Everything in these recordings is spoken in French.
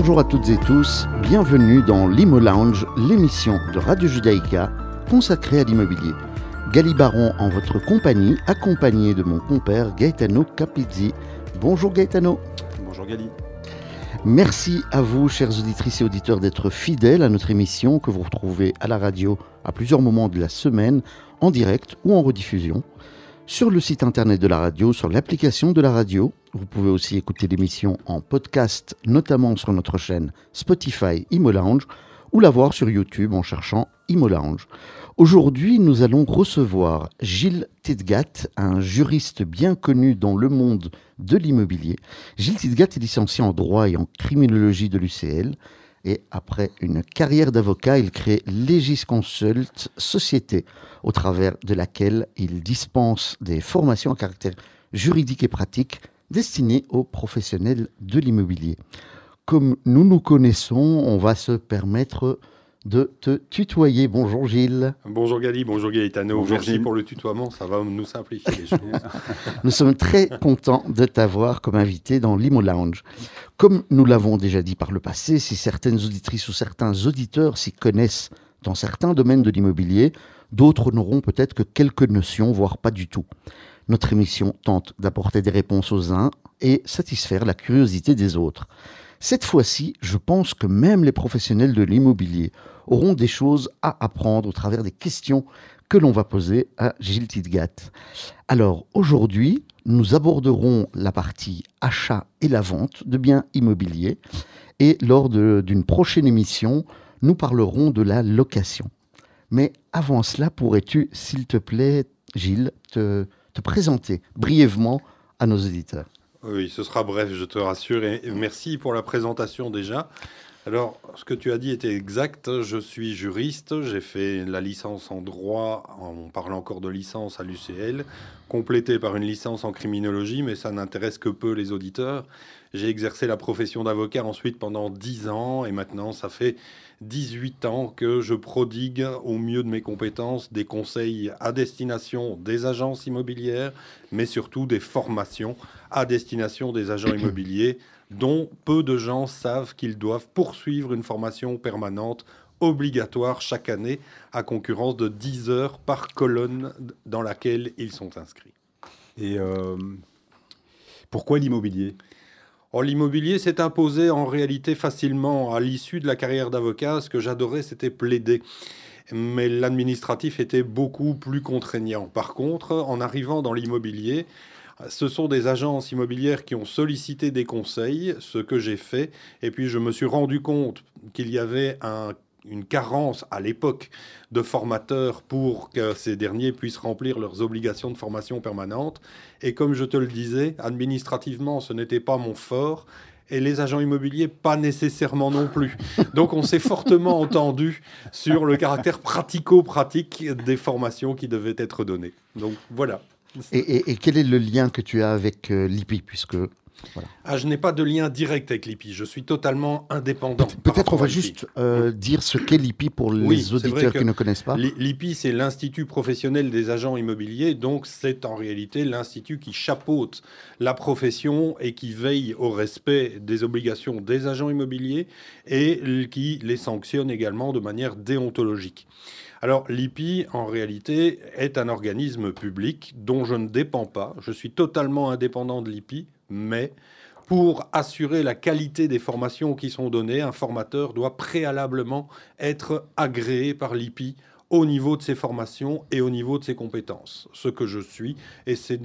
Bonjour à toutes et tous, bienvenue dans l'Imo Lounge, l'émission de Radio Judaïka consacrée à l'immobilier. Gali Baron en votre compagnie, accompagné de mon compère Gaetano Capizzi. Bonjour Gaetano. Bonjour Gali. Merci à vous, chers auditrices et auditeurs, d'être fidèles à notre émission que vous retrouvez à la radio à plusieurs moments de la semaine, en direct ou en rediffusion, sur le site internet de la radio, sur l'application de la radio. Vous pouvez aussi écouter l'émission en podcast, notamment sur notre chaîne Spotify Imo Lounge, ou la voir sur YouTube en cherchant Imo Lounge. Aujourd'hui, nous allons recevoir Gilles Tidgat, un juriste bien connu dans le monde de l'immobilier. Gilles Tidgat est licencié en droit et en criminologie de l'UCL. Et après une carrière d'avocat, il crée Legis Consult, société au travers de laquelle il dispense des formations à caractère juridique et pratique destinées aux professionnels de l'immobilier. Comme nous nous connaissons, on va se permettre de te tutoyer. Bonjour Gilles. Bonjour Gali, bonjour Gaetano. Bonjour Merci Gilles. pour le tutoiement, ça va nous simplifier les choses. Nous sommes très contents de t'avoir comme invité dans l'Imo Lounge. Comme nous l'avons déjà dit par le passé, si certaines auditrices ou certains auditeurs s'y connaissent dans certains domaines de l'immobilier, d'autres n'auront peut-être que quelques notions, voire pas du tout. Notre émission tente d'apporter des réponses aux uns et satisfaire la curiosité des autres. Cette fois-ci, je pense que même les professionnels de l'immobilier auront des choses à apprendre au travers des questions que l'on va poser à Gilles Tidgat. Alors aujourd'hui, nous aborderons la partie achat et la vente de biens immobiliers et lors d'une prochaine émission, nous parlerons de la location. Mais avant cela, pourrais-tu, s'il te plaît, Gilles, te, te présenter brièvement à nos auditeurs? Oui, ce sera bref, je te rassure. Merci pour la présentation déjà. Alors, ce que tu as dit était exact. Je suis juriste. J'ai fait la licence en droit, en parlant encore de licence à l'UCL, complétée par une licence en criminologie, mais ça n'intéresse que peu les auditeurs. J'ai exercé la profession d'avocat ensuite pendant 10 ans et maintenant ça fait 18 ans que je prodigue au mieux de mes compétences des conseils à destination des agences immobilières, mais surtout des formations à destination des agents immobiliers dont peu de gens savent qu'ils doivent poursuivre une formation permanente obligatoire chaque année à concurrence de 10 heures par colonne dans laquelle ils sont inscrits. Et euh, pourquoi l'immobilier? L'immobilier s'est imposé en réalité facilement à l'issue de la carrière d'avocat. Ce que j'adorais, c'était plaider. Mais l'administratif était beaucoup plus contraignant. Par contre, en arrivant dans l'immobilier, ce sont des agences immobilières qui ont sollicité des conseils, ce que j'ai fait. Et puis, je me suis rendu compte qu'il y avait un- une carence à l'époque de formateurs pour que ces derniers puissent remplir leurs obligations de formation permanente. Et comme je te le disais, administrativement, ce n'était pas mon fort. Et les agents immobiliers, pas nécessairement non plus. Donc on s'est fortement entendu sur le caractère pratico-pratique des formations qui devaient être données. Donc voilà. et, et- et quel est le lien que tu as avec euh, l'IPI puisque Ah, je n'ai pas de lien direct avec l'IPI. Je suis totalement indépendant. Peut-être on va juste euh, dire ce qu'est l'IPI pour les Oui, vrai auditeurs qui ne connaissent pas. L'I- L'IPI, c'est l'Institut professionnel des agents immobiliers, donc c'est en réalité l'institut qui chapeaute la profession et qui veille au respect des obligations des agents immobiliers et qui les sanctionne également de manière déontologique. Alors l'IPI, en réalité, est un organisme public dont je ne dépends pas. Je suis totalement indépendant de l'IPI, mais pour assurer la qualité des formations qui sont données, un formateur doit préalablement être agréé par l'IPI au niveau de ses formations et au niveau de ses compétences. Ce que je suis, et c'est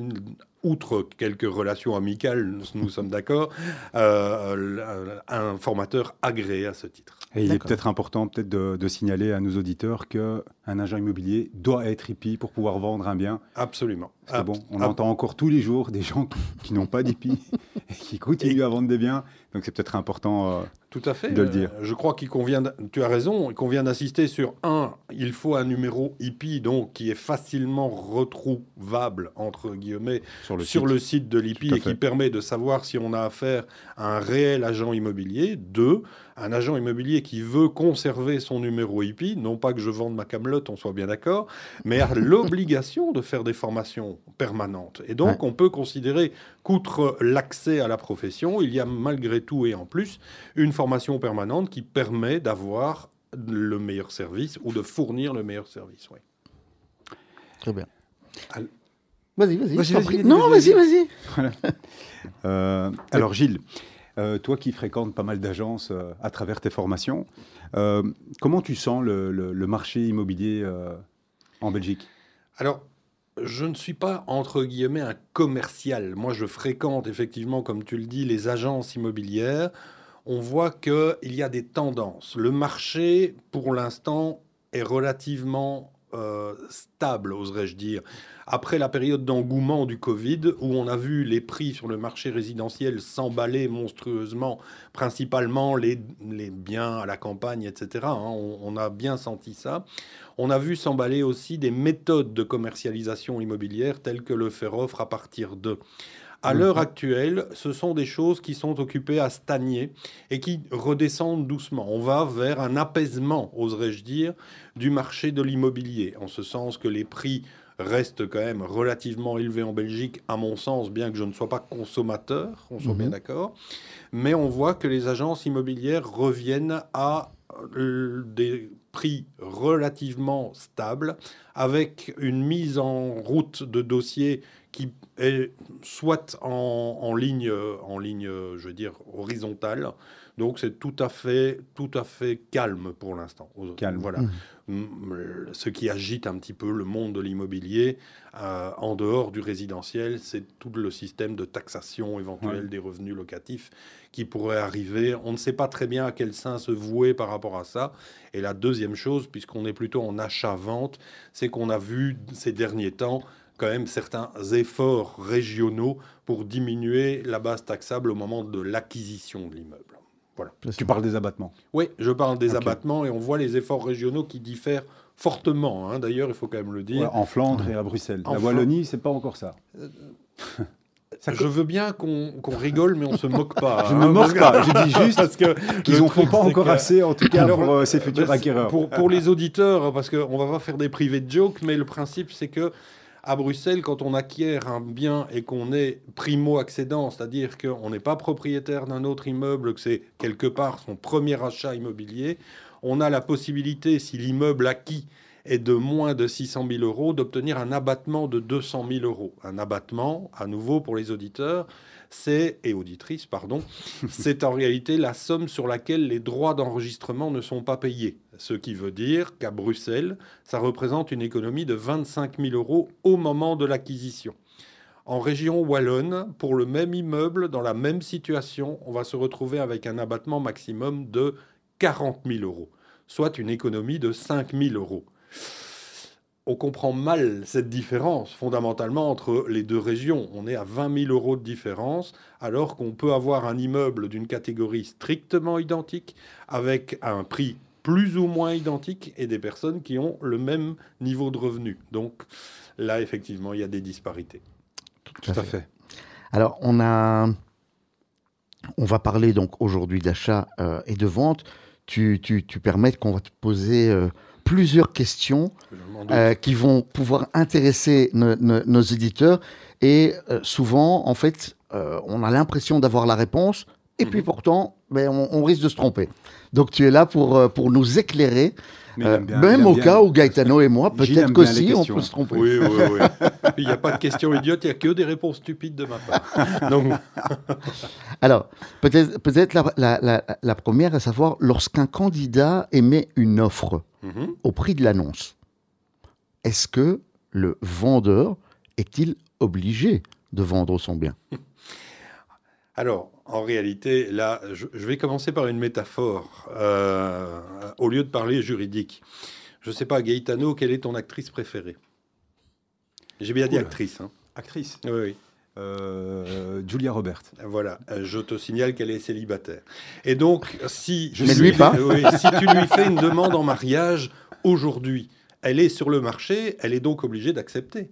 outre quelques relations amicales, nous, sommes d'accord, euh, un formateur agréé à ce titre. Et il est peut-être important peut-être de, de signaler à nos auditeurs qu'un agent immobilier doit être IPI pour pouvoir vendre un bien. Absolument. Que bon, on entend encore tous les jours des gens qui, qui n'ont pas d'IPI et qui continuent à vendre des biens. Donc c'est peut-être important. euh, Tout à fait. de le dire. Euh, je crois qu'il convient, tu as raison, il convient d'insister sur un, il faut un numéro IP donc qui est facilement retrouvable entre guillemets sur le sur site. le site de à et qui permet de savoir si on a affaire à un réel agent immobilier. Deux, un agent immobilier qui veut conserver son numéro IP, non pas que je vende ma camelote, on soit bien d'accord, mais a l'obligation de faire des formations permanentes. Et donc, on peut considérer qu'outre l'accès à la profession, il y a malgré tout et en plus une formation formation permanente qui permet d'avoir le meilleur service ou de fournir le meilleur service. Oui. Très bien. Vas-y, vas-y. Non, vas-y, vas-y, vas-y. Euh, alors Gilles, euh, toi qui fréquentes pas mal d'agences euh, à travers tes formations, euh, comment tu sens le, le- le marché immobilier euh, en Belgique? Alors, je ne suis pas, entre guillemets, un commercial. Moi, je fréquente effectivement, comme tu le dis, les agences immobilières. On voit qu'il y a des tendances. Le marché, pour l'instant, est relativement euh, stable, oserais-je dire. Après la période d'engouement du Covid, où on a vu les prix sur le marché résidentiel s'emballer monstrueusement, principalement les, biens à la campagne, etc. hein, on, on a bien senti ça. On a vu s'emballer aussi des méthodes de commercialisation immobilière telles que le faire offre à partir de. À Mhm. l'heure actuelle, ce sont des choses qui sont occupées à stagner et qui redescendent doucement. On va vers un apaisement, oserais-je dire, du marché de l'immobilier, en ce sens que les prix restent quand même relativement élevés en Belgique, à mon sens, bien que je ne sois pas consommateur, on soit Mhm. bien d'accord. Mais on voit que les agences immobilières reviennent à euh, des prix relativement stables, avec une mise en route de dossiers qui est soit en, en ligne, en ligne, je veux dire, horizontale. Donc c'est tout à fait, tout à fait calme pour l'instant. Calme. Voilà. Mhm. Mm, Ce qui agite un petit peu le monde de l'immobilier euh, en dehors du résidentiel, c'est tout le système de taxation éventuelle Ouais. des revenus locatifs qui pourrait arriver. On ne sait pas très bien à quel sein se vouer par rapport à ça. Et la deuxième chose, puisqu'on est plutôt en achat-vente, c'est qu'on a vu ces derniers temps quand même certains efforts régionaux pour diminuer la base taxable au moment de l'acquisition de l'immeuble. Tu parles des abattements. Oui, je parle des abattements et on voit les efforts régionaux qui diffèrent fortement. hein. D'ailleurs, il faut quand même le dire. Ouais, en Flandre et à Bruxelles. En La. Wallonie, c'est pas encore ça. Ça Je veux bien qu'on rigole, mais on se moque pas. Je hein, ne me parce moque que- pas. Je dis juste parce que qu'ils n'en font pas encore que- assez, en tout cas Alors, pour euh, ces futurs acquéreurs. Pour, pour les auditeurs, parce qu'on va pas faire des privés de jokes, mais le principe, c'est que à Bruxelles, quand on acquiert un bien et qu'on est primo-accédant, c'est-à-dire qu'on n'est pas propriétaire d'un autre immeuble, que c'est quelque part son premier achat immobilier, on a la possibilité, si l'immeuble acquis est de moins de 600 000 euros, d'obtenir un abattement de 200 000 euros. Un abattement, à nouveau pour les auditeurs, c'est, et auditrices, pardon, c'est en réalité la somme sur laquelle les droits d'enregistrement ne sont pas payés. Ce qui veut dire qu'à Bruxelles, ça représente une économie de 25 000 euros au moment de l'acquisition. En région wallonne, pour le même immeuble, dans la même situation, on va se retrouver avec un abattement maximum de 40 000 euros, soit une économie de 5 000 euros. On comprend mal cette différence fondamentalement entre les deux régions. On est à 20 000 euros de différence, alors qu'on peut avoir un immeuble d'une catégorie strictement identique, avec un prix plus ou moins identique, et des personnes qui ont le même niveau de revenu. Donc là, effectivement, il y a des disparités. Tout à fait. Alors, on a, on va parler donc aujourd'hui d'achat euh, et de vente. Tu, tu, tu permets qu'on va te poser euh, plusieurs questions euh, qui vont pouvoir intéresser no- no- nos éditeurs. Et euh, souvent, en fait, euh, on a l'impression d'avoir la réponse. Et puis Mhm. pourtant, ben, on, on risque de se tromper. Donc tu es là pour, euh, pour nous éclairer, euh, bien- même au cas où Gaetano et moi, peut-être qu'aussi, on peut se tromper. Oui, oui, oui. Il n'y a pas de questions idiotes, il n'y a que des réponses stupides de ma part. Donc, Alors, peut-être peut la, la, la, la première, à savoir, lorsqu'un candidat émet une offre mhm. au prix de l'annonce, est-ce que le vendeur est-il obligé de vendre son bien? Alors, en réalité, là, je, je vais commencer par une métaphore, euh, au lieu de parler juridique. Je ne sais pas, Gaetano, quelle est ton actrice préférée? J'ai bien dit actrice. hein. Actrice? Oui, oui. Euh, Julia Roberts. Voilà, je te signale qu'elle est célibataire. Et donc, si, Mais lui pas. Oui, si tu lui fais une demande en mariage aujourd'hui, elle est sur le marché, elle est donc obligée d'accepter?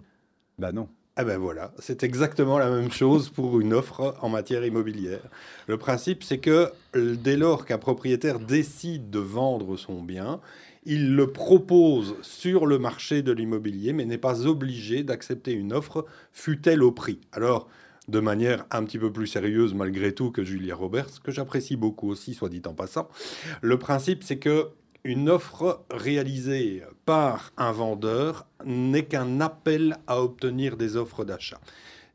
Bah non. Ah ben voilà, c'est exactement la même chose pour une offre en matière immobilière. Le principe, c'est que dès lors qu'un propriétaire décide de vendre son bien, il le propose sur le marché de l'immobilier, mais n'est pas obligé d'accepter une offre, fût-elle au prix. Alors, de manière un petit peu plus sérieuse malgré tout que Julia Roberts, que j'apprécie beaucoup aussi, soit dit en passant. Le principe, c'est que une offre réalisée par un vendeur n'est qu'un appel à obtenir des offres d'achat.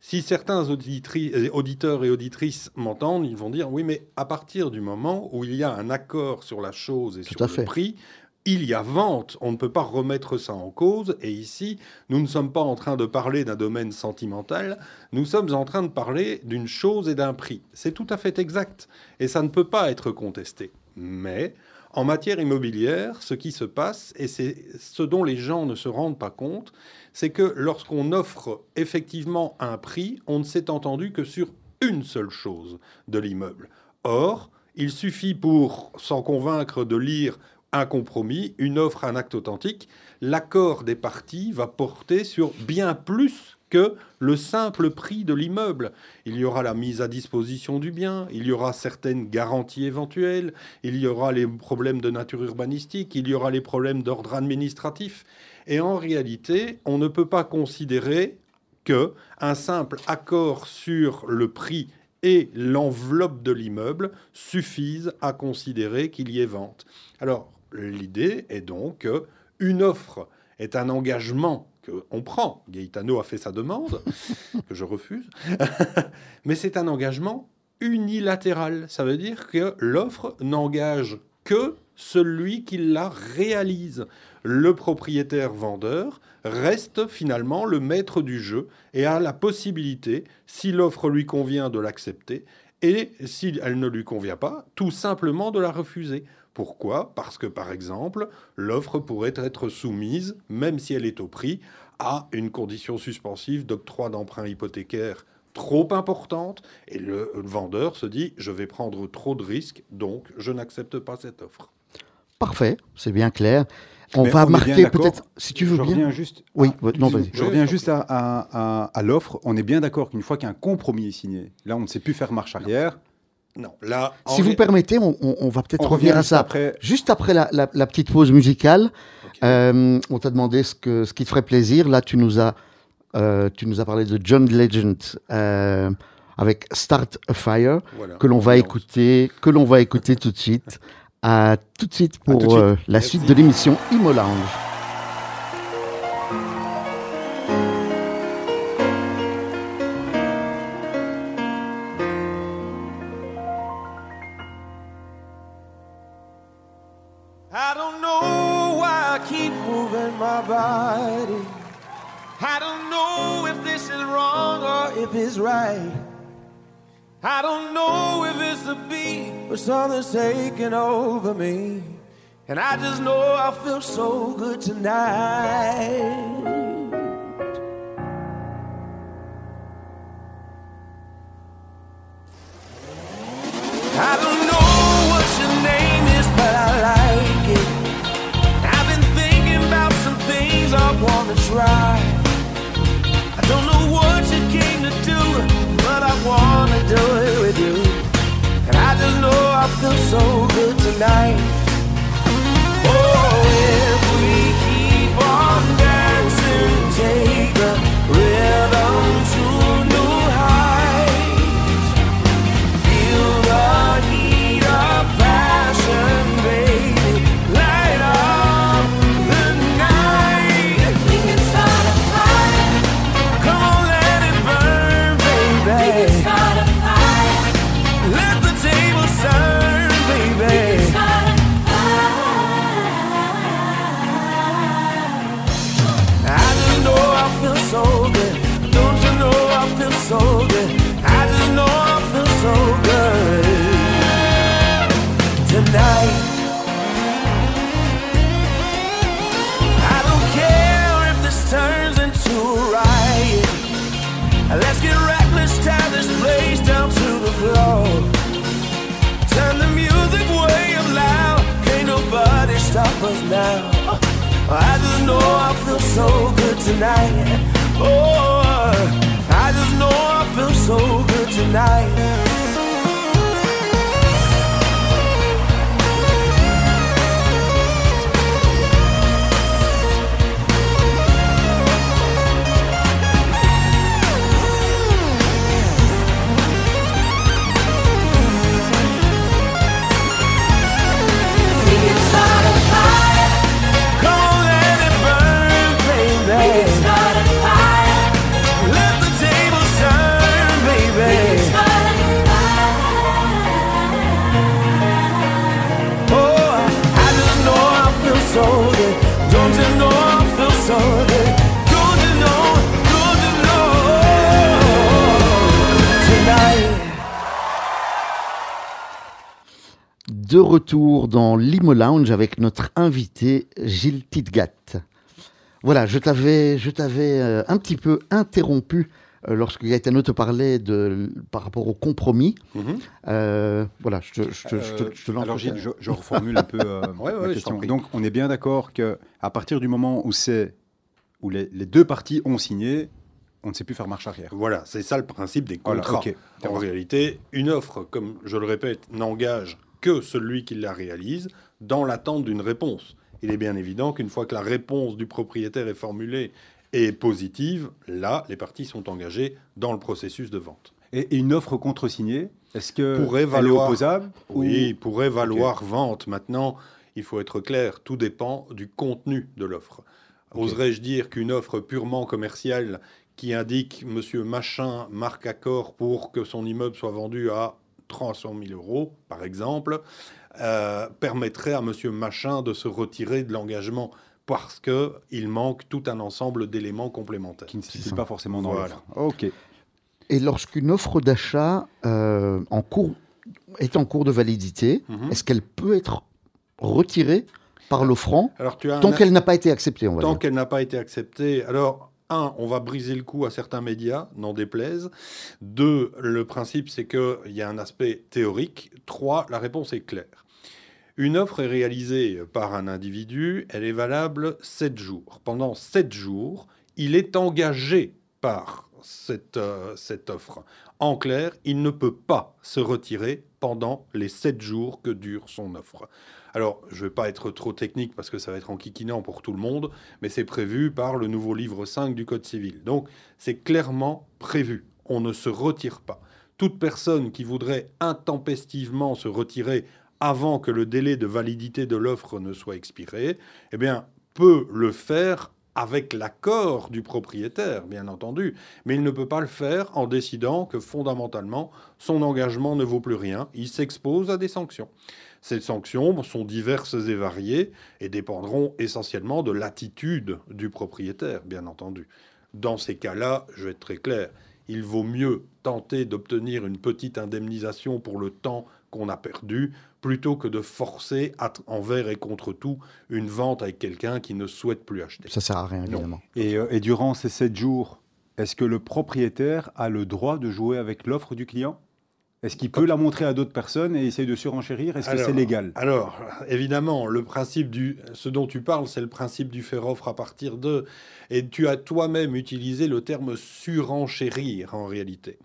Si certains euh, auditeurs et auditrices m'entendent, ils vont dire oui, mais à partir du moment où il y a un accord sur la chose et sur le prix, il y a vente, on ne peut pas remettre ça en cause. Et ici, nous ne sommes pas en train de parler d'un domaine sentimental, nous sommes en train de parler d'une chose et d'un prix. C'est tout à fait exact. Et ça ne peut pas être contesté. Mais en matière immobilière, ce qui se passe, et c'est ce dont les gens ne se rendent pas compte, c'est que lorsqu'on offre effectivement un prix, on ne s'est entendu que sur une seule chose de l'immeuble. Or, il suffit pour s'en convaincre de lire un compromis, une offre, un acte authentique. L'accord des parties va porter sur bien plus que le simple prix de l'immeuble. Il y aura la mise à disposition du bien, il y aura certaines garanties éventuelles, il y aura les problèmes de nature urbanistique, il y aura les problèmes d'ordre administratif. Et en réalité, on ne peut pas considérer que un simple accord sur le prix et l'enveloppe de l'immeuble suffisent à considérer qu'il y ait vente. Alors, l'idée est donc qu'une offre est un engagement on prend. Gaetano a fait sa demande, que je refuse. Mais c'est un engagement unilatéral. Ça veut dire que l'offre n'engage que celui qui la réalise. Le propriétaire vendeur reste finalement le maître du jeu et a la possibilité, si l'offre lui convient, de l'accepter et si elle ne lui convient pas, tout simplement de la refuser. Pourquoi? Parce que, par exemple, l'offre pourrait être soumise, même si elle est au prix, à une condition suspensive d'octroi d'emprunt hypothécaire trop importante, et le, vendeur se dit, je vais prendre trop de risques, donc je n'accepte pas cette offre. Parfait, c'est bien clair. On va marquer peut-être, si tu veux je bien. Reviens juste oui, non, vas-y. Je reviens juste à, à l'offre. On est bien d'accord qu'une fois qu'un compromis est signé, là, on ne sait plus faire marche arrière. Non, là. Si vous permettez, on, va peut-être revenir à ça. Après... Juste après la, petite pause musicale, euh, on t'a demandé ce, que, ce qui te ferait plaisir. Là, tu nous as, euh, tu nous as parlé de John Legend euh, avec Start a Fire, que l'on va écouter, que l'on va écouter tout de suite. À tout de suite pour la suite de l'émission Imo I keep moving my body. I don't know if this is wrong or if it's right. I don't know if it's the beat, but something's taking over me. And I just know I feel so good tonight. I don't try. I don't know what you came to do, but I wanna do it with you. And I just know I feel so good tonight. Tonight. De retour dans l'Imo Lounge avec notre invité Gilles Tidgat. Voilà, je t'avais, je t'avais euh, un petit peu interrompu euh, lorsque Gaetano te parlait de, par rapport au compromis. Mhm. Euh, voilà, je te, je te- je te- je te lance. alors Gilles, je, je reformule un peu euh, Ouais, ouais, ma je question. Donc on est bien d'accord que à partir du moment où c'est où les, les deux parties ont signé, on ne sait plus faire marche arrière. Voilà, c'est ça le principe des Voilà, contrats. En réalité, une offre, comme je le répète, n'engage que celui qui la réalise dans l'attente d'une réponse. Il est bien évident qu'une fois que la réponse du propriétaire est formulée et positive, là, les parties sont engagées dans le processus de vente. Et, une offre contre-signée, est-ce que Pourrait elle est valoir- opposable ou- Oui, pourrait valoir vente. Maintenant, il faut être clair, tout dépend du contenu de l'offre. Oserais-je dire qu'une offre purement commerciale qui indique Monsieur Machin marque accord pour que son immeuble soit vendu à 300 000 euros, par exemple, euh, permettrait à Monsieur Machin de se retirer de l'engagement parce qu'il manque tout un ensemble d'éléments complémentaires. qui ne ça. pas forcément dans Voilà. l'offre. Ok. Et lorsqu'une offre d'achat euh, en cours, est en cours de validité, Mhm. est-ce qu'elle peut être retirée par l'offrant tant qu'elle n'a pas été acceptée, on va Tant qu'elle n'a pas été acceptée, alors, un, on va briser le coup à certains médias, n'en déplaise. Deux, le principe, c'est qu'il y a un aspect théorique. Trois, la réponse est claire. Une offre est réalisée par un individu, elle est valable 7 jours. Pendant 7 jours, il est engagé par cette, euh, cette offre. En clair, il ne peut pas se retirer pendant les 7 jours que dure son offre. Alors, je ne vais pas être trop technique parce que ça va être enquiquinant pour tout le monde, mais c'est prévu par le nouveau livre 5 du Code civil. Donc, c'est clairement prévu. On ne se retire pas. Toute personne qui voudrait intempestivement se retirer avant que le délai de validité de l'offre ne soit expiré, eh bien, peut le faire avec l'accord du propriétaire, bien entendu, mais il ne peut pas le faire en décidant que fondamentalement, son engagement ne vaut plus rien. Il s'expose à des sanctions. Ces sanctions sont diverses et variées et dépendront essentiellement de l'attitude du propriétaire, bien entendu. Dans ces cas-là, je vais être très clair, il vaut mieux tenter d'obtenir une petite indemnisation pour le temps qu'on a perdu plutôt que de forcer à- envers et contre tout une vente avec quelqu'un qui ne souhaite plus acheter. Ça sert à rien, évidemment. Et, euh, et durant ces 7 jours, est-ce que le propriétaire a le droit de jouer avec l'offre du client? Est-ce qu'il peut la montrer à d'autres personnes et essayer de surenchérir? Est-ce que c'est légal? Alors, évidemment, le principe du, ce dont tu parles, c'est le principe du faire offre à partir de, et tu as toi-même utilisé le terme surenchérir en réalité.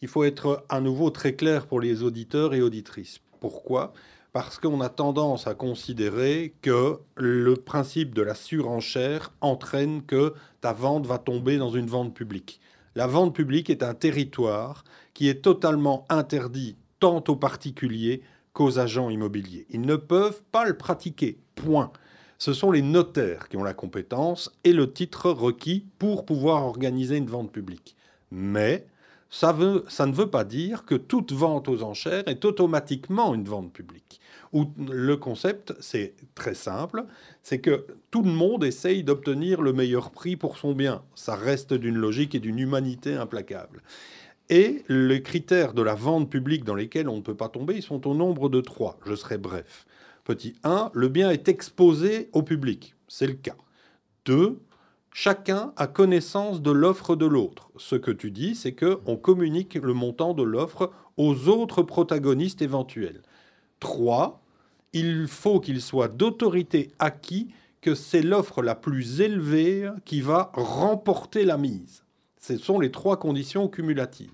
Il faut être à nouveau très clair pour les auditeurs et auditrices. Pourquoi? Parce qu'on a tendance à considérer que le principe de la surenchère entraîne que ta vente va tomber dans une vente publique. La vente publique est un territoire qui est totalement interdit tant aux particuliers qu'aux agents immobiliers. Ils ne peuvent pas le pratiquer. Point. Ce sont les notaires qui ont la compétence et le titre requis pour pouvoir organiser une vente publique. Mais ça, ne veut pas dire que toute vente aux enchères est automatiquement une vente publique. Où le concept, c'est très simple, c'est que tout le monde essaye d'obtenir le meilleur prix pour son bien. Ça reste d'une logique et d'une humanité implacable. Et les critères de la vente publique dans lesquels on ne peut pas tomber, ils sont au nombre de trois. Je serai bref. Petit 1, le bien est exposé au public. C'est le cas. 2, chacun a connaissance de l'offre de l'autre. Ce que tu dis, c'est que on communique le montant de l'offre aux autres protagonistes éventuels. 3, il faut qu'il soit d'autorité acquis que c'est l'offre la plus élevée qui va remporter la mise. Ce sont les trois conditions cumulatives.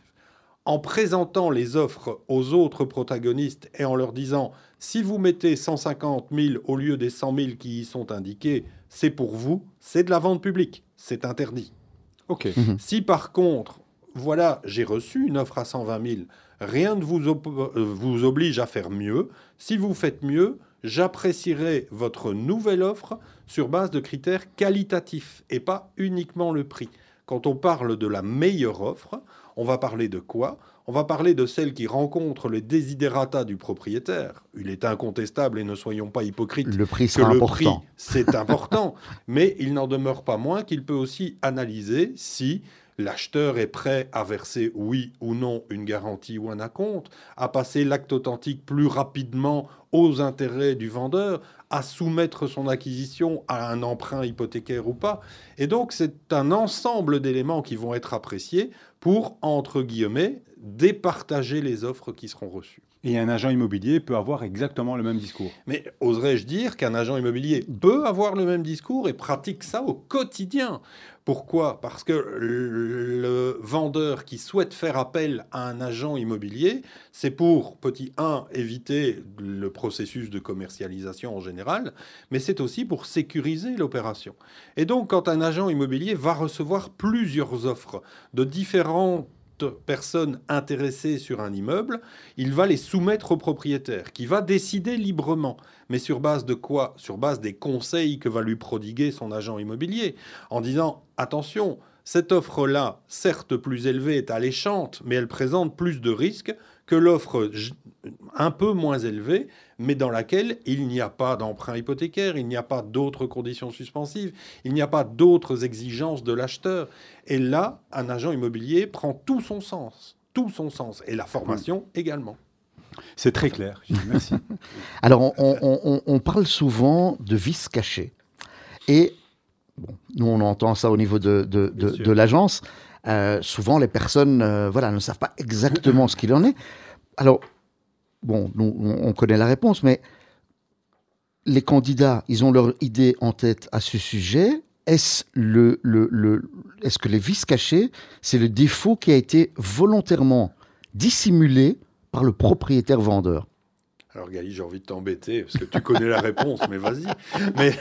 En présentant les offres aux autres protagonistes et en leur disant si vous mettez 150 000 au lieu des 100 000 qui y sont indiqués, c'est pour vous, c'est de la vente publique, c'est interdit. Ok. Si par contre, voilà, j'ai reçu une offre à 120 000, rien ne vous, euh, vous oblige à faire mieux. Si vous faites mieux, j'apprécierai votre nouvelle offre sur base de critères qualitatifs et pas uniquement le prix. Quand on parle de la meilleure offre, on va parler de quoi? On va parler de celle qui rencontre les desiderata du propriétaire. Il est incontestable, et ne soyons pas hypocrites, Le prix que le important. prix, c'est important, mais il n'en demeure pas moins qu'il peut aussi analyser si l'acheteur est prêt à verser oui ou non une garantie ou un acompte, à passer l'acte authentique plus rapidement aux intérêts du vendeur, à soumettre son acquisition à un emprunt hypothécaire ou pas. Et donc, c'est un ensemble d'éléments qui vont être appréciés pour, entre guillemets, départager les offres qui seront reçues. Et un agent immobilier peut avoir exactement le même discours. Mais oserais-je dire qu'un agent immobilier peut avoir le même discours et pratique ça au quotidien? Pourquoi? Parce que le vendeur qui souhaite faire appel à un agent immobilier, c'est pour, petit 1, éviter le processus de commercialisation en général, mais c'est aussi pour sécuriser l'opération. Et donc, quand un agent immobilier va recevoir plusieurs offres de différentes personnes intéressées sur un immeuble, il va les soumettre au propriétaire, qui va décider librement. Mais sur base de quoi? Sur base des conseils que va lui prodiguer son agent immobilier, en disant attention, cette offre-là, certes plus élevée, est alléchante, mais elle présente plus de risques que l'offre un peu moins élevée, mais dans laquelle il n'y a pas d'emprunt hypothécaire, il n'y a pas d'autres conditions suspensives, il n'y a pas d'autres exigences de l'acheteur. Et là, un agent immobilier prend tout son sens, tout son sens, et la formation également. C'est très clair. Merci. Alors, on, on- on- on parle souvent de vices cachés. Et bon, nous, on entend ça au niveau de, de- de- Bien sûr. de l'agence. Euh, souvent, les personnes euh, voilà, ne savent pas exactement ce qu'il en est. Alors, bon, nous, on on connaît la réponse, mais les candidats, ils ont leur idée en tête à ce sujet. Est-ce le, le- le- est-ce que les vices cachés, c'est le défaut qui a été volontairement dissimulé par le propriétaire vendeur Alors Gali, j'ai envie de t'embêter parce que tu connais la réponse, mais vas-y. Mais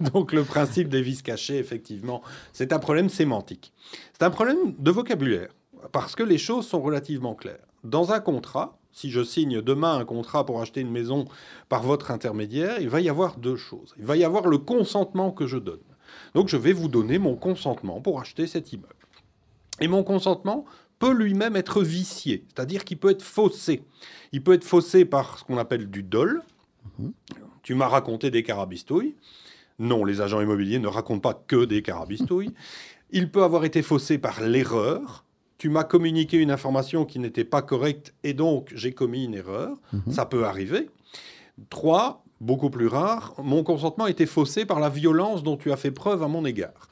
donc le principe des vices cachés, effectivement, c'est un problème sémantique. C'est un problème de vocabulaire parce que les choses sont relativement claires. Dans un contrat, si je signe demain un contrat pour acheter une maison par votre intermédiaire, il va y avoir deux choses. Il va y avoir le consentement que je donne. Donc je vais vous donner mon consentement pour acheter cet immeuble. Et mon consentement peut lui-même être vicié, c'est-à-dire qu'il peut être faussé. Il peut être faussé par ce qu'on appelle du dol. Tu m'as raconté des carabistouilles. Non, les agents immobiliers ne racontent pas que des carabistouilles. Il peut avoir été faussé par l'erreur. Tu m'as communiqué une information qui n'était pas correcte et donc j'ai commis une erreur. Ça peut arriver. Trois, beaucoup plus rare, mon consentement a été faussé par la violence dont tu as fait preuve à mon égard.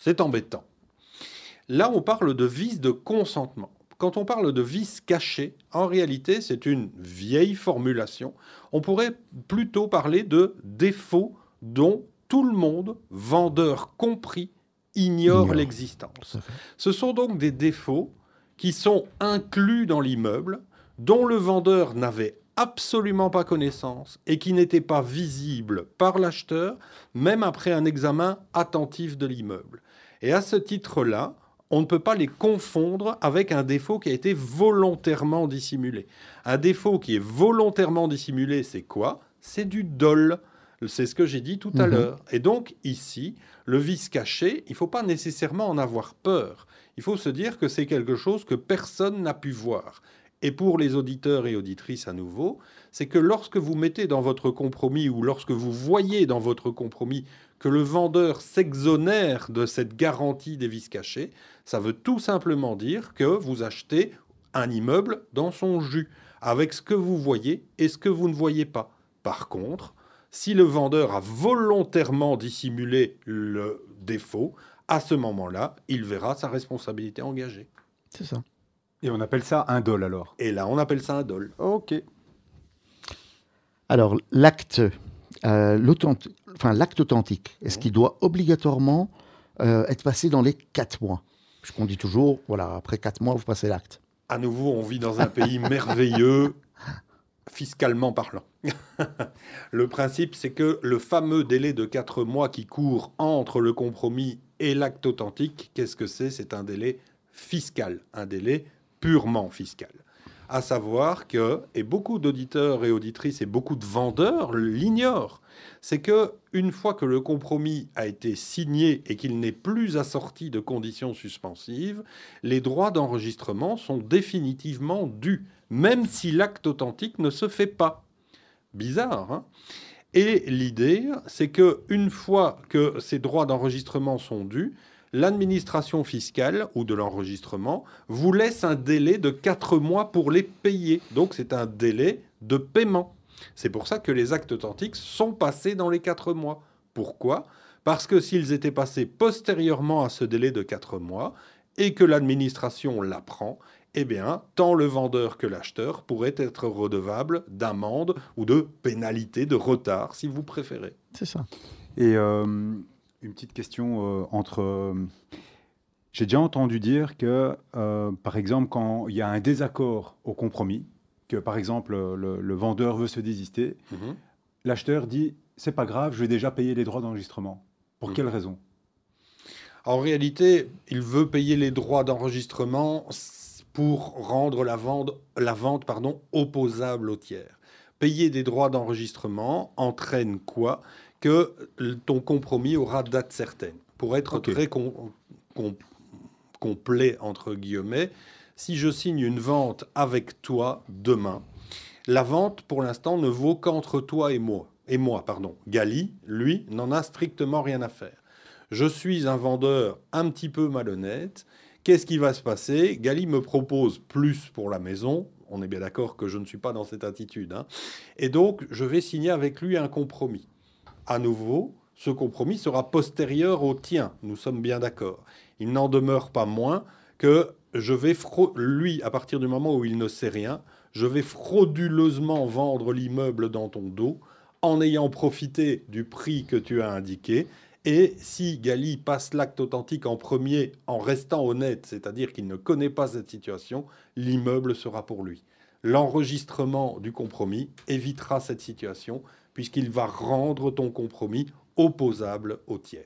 C'est embêtant. Là, on parle de vice de consentement. Quand on parle de vice caché, en réalité, c'est une vieille formulation. On pourrait plutôt parler de défaut dont tout le monde, vendeur compris, ignore Ignore. l'existence. Ce sont donc des défauts qui sont inclus dans l'immeuble, dont le vendeur n'avait absolument pas connaissance et qui n'étaient pas visibles par l'acheteur, même après un examen attentif de l'immeuble. Et à ce titre-là, on ne peut pas les confondre avec un défaut qui a été volontairement dissimulé. Un défaut qui est volontairement dissimulé, c'est quoi? C'est du dol. C'est ce que j'ai dit tout à Mhm. l'heure. Et donc ici, le vice caché, il ne faut pas nécessairement en avoir peur. Il faut se dire que c'est quelque chose que personne n'a pu voir. Et pour les auditeurs et auditrices à nouveau, c'est que lorsque vous mettez dans votre compromis ou lorsque vous voyez dans votre compromis que le vendeur s'exonère de cette garantie des vices cachés, ça veut tout simplement dire que vous achetez un immeuble dans son jus, avec ce que vous voyez et ce que vous ne voyez pas. Par contre, si le vendeur a volontairement dissimulé le défaut, à ce moment-là, il verra sa responsabilité engagée. C'est ça. Et on appelle ça un dol alors? Et là, on appelle ça un dol. Ok. Alors, l'acte euh, enfin, l'acte authentique, est-ce qu'il doit obligatoirement euh, être passé dans les quatre mois? Puisqu'on dit toujours, voilà, après quatre mois, vous passez l'acte. À nouveau, on vit dans un pays merveilleux, fiscalement parlant. le principe, c'est que le fameux délai de 4 mois qui court entre le compromis et l'acte authentique, qu'est-ce que c'est? C'est un délai fiscal, un délai purement fiscal. À savoir que, et beaucoup d'auditeurs et auditrices et beaucoup de vendeurs l'ignorent, c'est que une fois que le compromis a été signé et qu'il n'est plus assorti de conditions suspensives, les droits d'enregistrement sont définitivement dus, même si l'acte authentique ne se fait pas. Bizarre, hein? Et l'idée, c'est que une fois que ces droits d'enregistrement sont dus, l'administration fiscale ou de l'enregistrement vous laisse un délai de 4 mois pour les payer. Donc c'est un délai de paiement. C'est pour ça que les actes authentiques sont passés dans les 4 mois. Pourquoi? Parce que s'ils étaient passés postérieurement à ce délai de 4 mois et que l'administration l'apprend, eh bien, tant le vendeur que l'acheteur pourraient être redevables d'amende ou de pénalité de retard, si vous préférez. C'est ça. Et euh, une petite question euh, entre. euh, J'ai déjà entendu dire que, euh, par exemple, quand il y a un désaccord au compromis, que par exemple le, le vendeur veut se désister, Mhm. l'acheteur dit c'est pas grave, je vais déjà payer les droits d'enregistrement. Pour Mhm. quelle raison? En réalité, il veut payer les droits d'enregistrement pour rendre la vente, la vente pardon, opposable au tiers. Payer des droits d'enregistrement entraîne quoi? Que ton compromis aura date certaine. Pour être très com- com- complet, entre guillemets, si je signe une vente avec toi demain, la vente, pour l'instant, ne vaut qu'entre toi et moi. Et moi, pardon. Gali, lui, n'en a strictement rien à faire je suis un vendeur un petit peu malhonnête. Qu'est-ce qui va se passer? Gali me propose plus pour la maison. On est bien d'accord que je ne suis pas dans cette attitude. hein. Et donc, je vais signer avec lui un compromis. À nouveau, ce compromis sera postérieur au tien. Nous sommes bien d'accord. Il n'en demeure pas moins que je vais, lui, à partir du moment où il ne sait rien, je vais frauduleusement vendre l'immeuble dans ton dos en ayant profité du prix que tu as indiqué et si Gali passe l'acte authentique en premier en restant honnête, c'est-à-dire qu'il ne connaît pas cette situation, l'immeuble sera pour lui. L'enregistrement du compromis évitera cette situation puisqu'il va rendre ton compromis opposable au tiers.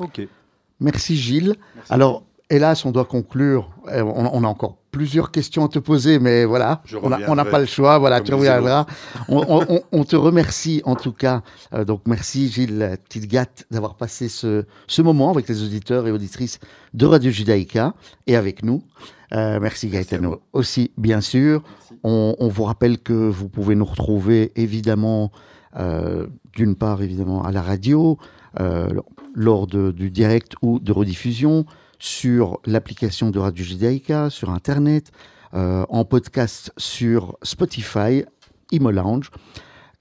Ok. Merci Gilles. Merci. Alors, hélas, on doit conclure. Euh, On, on a encore plusieurs questions à te poser, mais voilà, on n'a pas le choix. Voilà, tu reviendras. On, on- on- on te remercie en tout cas. Euh, donc, merci Gilles, petite gâte, d'avoir passé ce, ce moment avec les auditeurs et auditrices de Radio Judaïka et avec nous. Euh, merci vous. aussi, bien sûr. On, on vous rappelle que vous pouvez nous retrouver évidemment, euh, d'une part évidemment à la radio, euh, lors de- du direct ou de rediffusion, sur l'application de Radio Judaïka, sur Internet, euh, en podcast sur Spotify, Imo Lounge.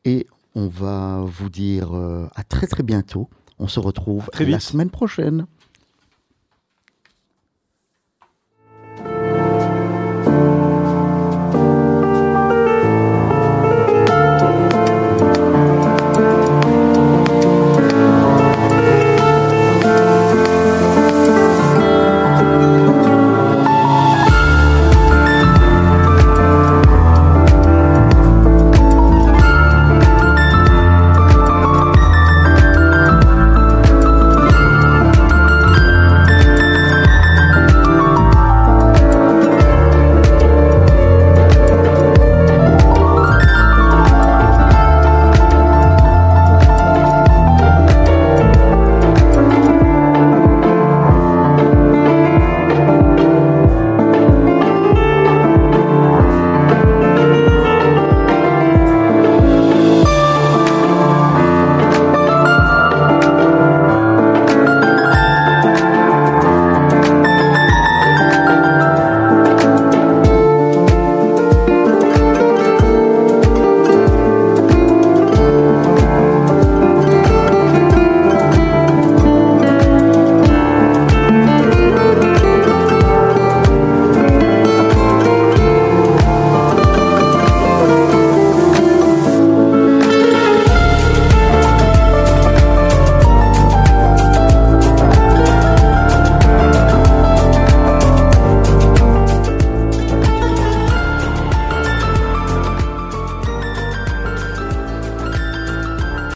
Et on va vous dire euh, à très très bientôt. On se retrouve très la semaine prochaine.